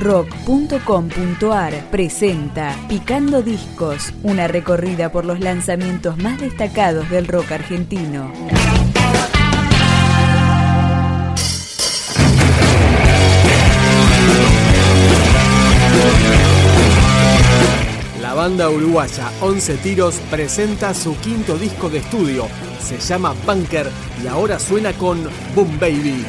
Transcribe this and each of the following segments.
rock.com.ar presenta Picando Discos, una recorrida por los lanzamientos más destacados del rock argentino. La banda uruguaya 11 Tiros presenta su quinto disco de estudio. Se llama Bunker y ahora suena con Boom Baby.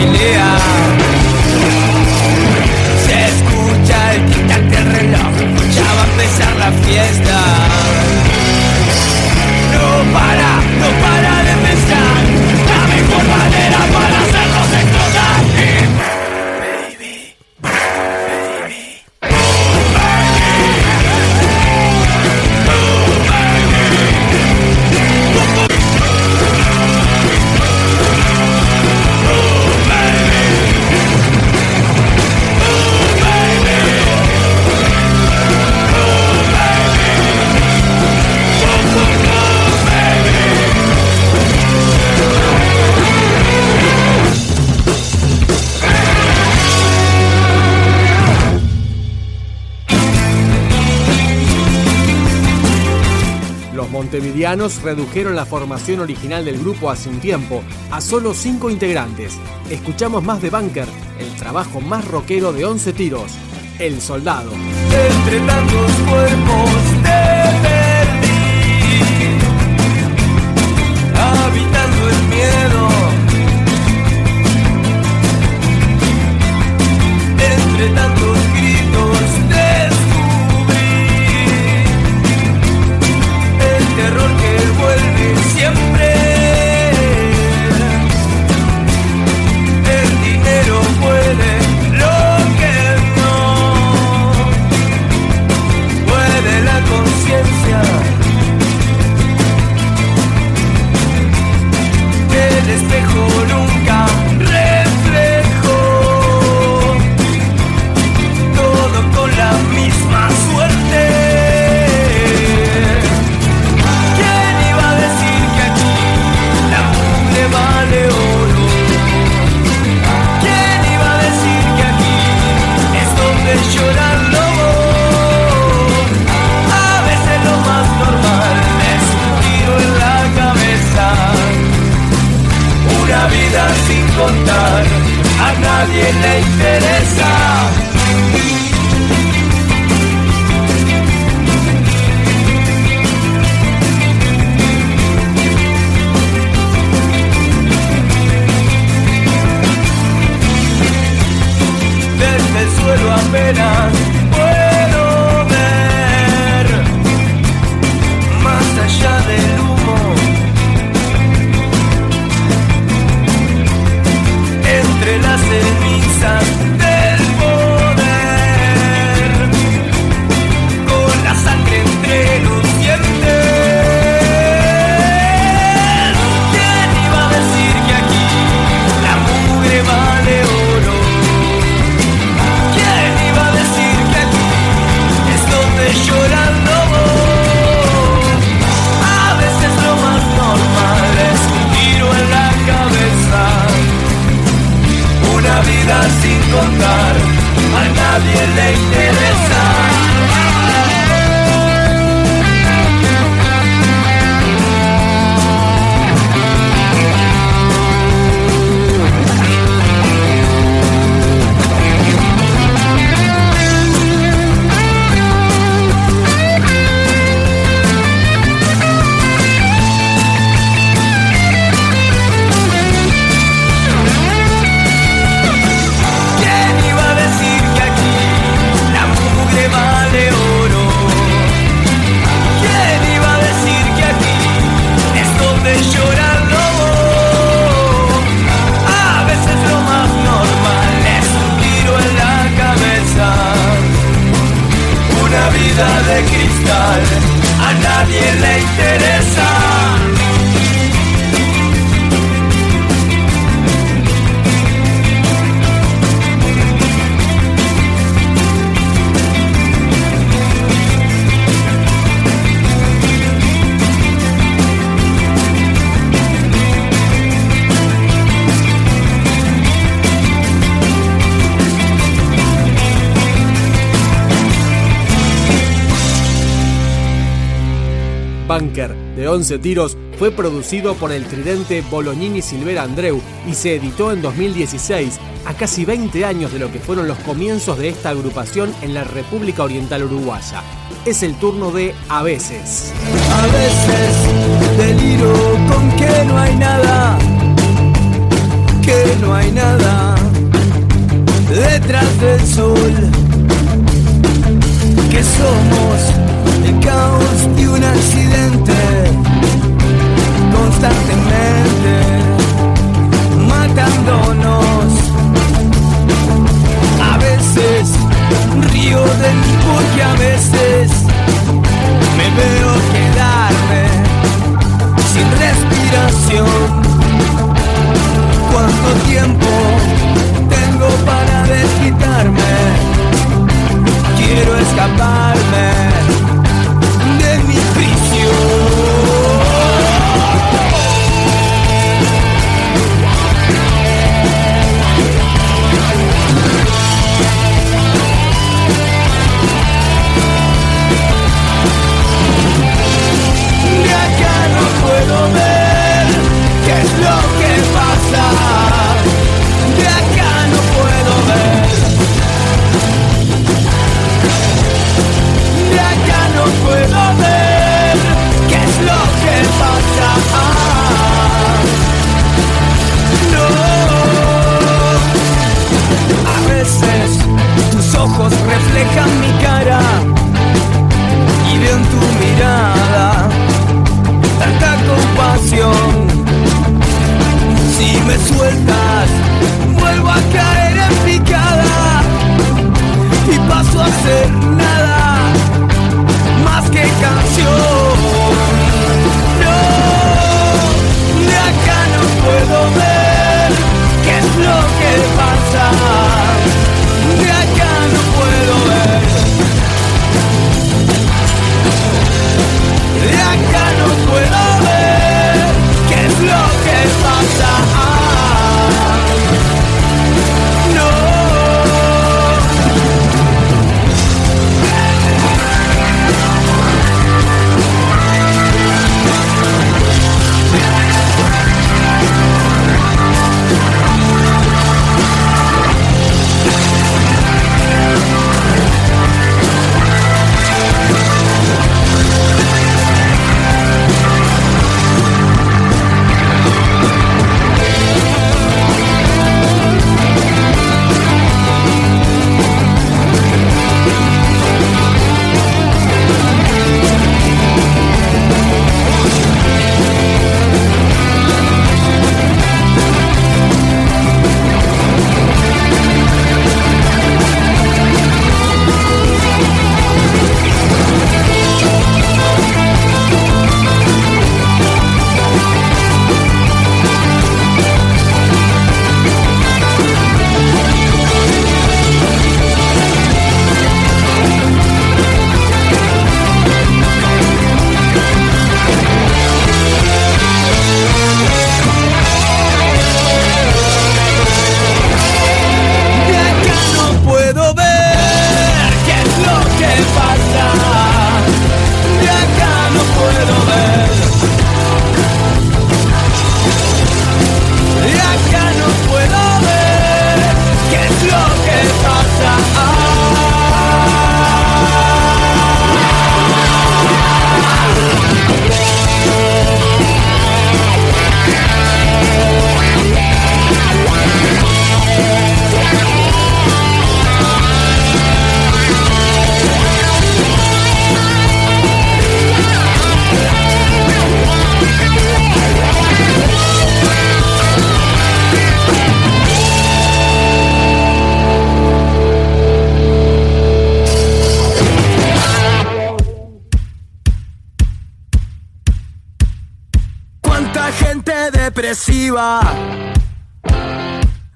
familiar. italianos redujeron la formación original del grupo hace un tiempo a solo cinco integrantes. Escuchamos más de Bunker, el trabajo más rockero de 11 tiros, El Soldado. Entre tantos cuerpos te perdí, habitando el miedo. Entre tantos gritos te Bunker de 11 tiros fue producido por el tridente Bolognini Silvera Andreu y se editó en 2016, a casi 20 años de lo que fueron los comienzos de esta agrupación en la República Oriental Uruguaya. Es el turno de A veces. A veces deliro con que no hay nada, que no hay nada detrás del sol, que somos el caos y un accidente ver qué es lo que pasa.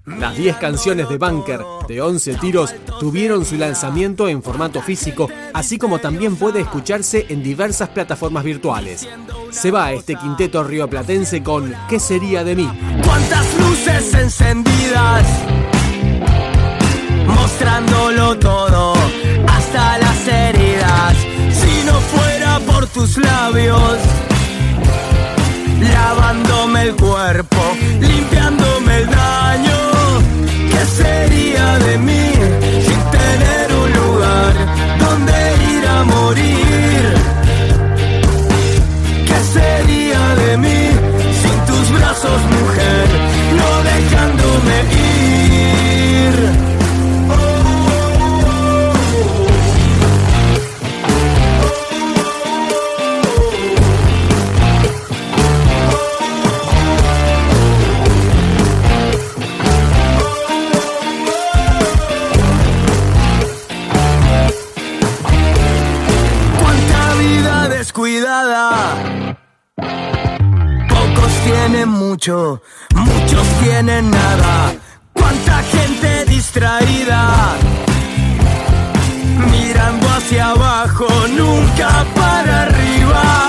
Las 10 canciones de Bunker de 11 tiros tuvieron su lanzamiento en formato físico, así como también puede escucharse en diversas plataformas virtuales. Se va este quinteto rioplatense con ¿Qué sería de mí? Cuántas luces encendidas, mostrándolo todo, hasta las heridas. Si no fuera por tus labios, lavándome el cuerpo, limpiándome el daño. ¿Qué sería de mí descuidada. Pocos tienen mucho, muchos tienen nada. Cuánta gente distraída. Mirando hacia abajo, nunca para arriba.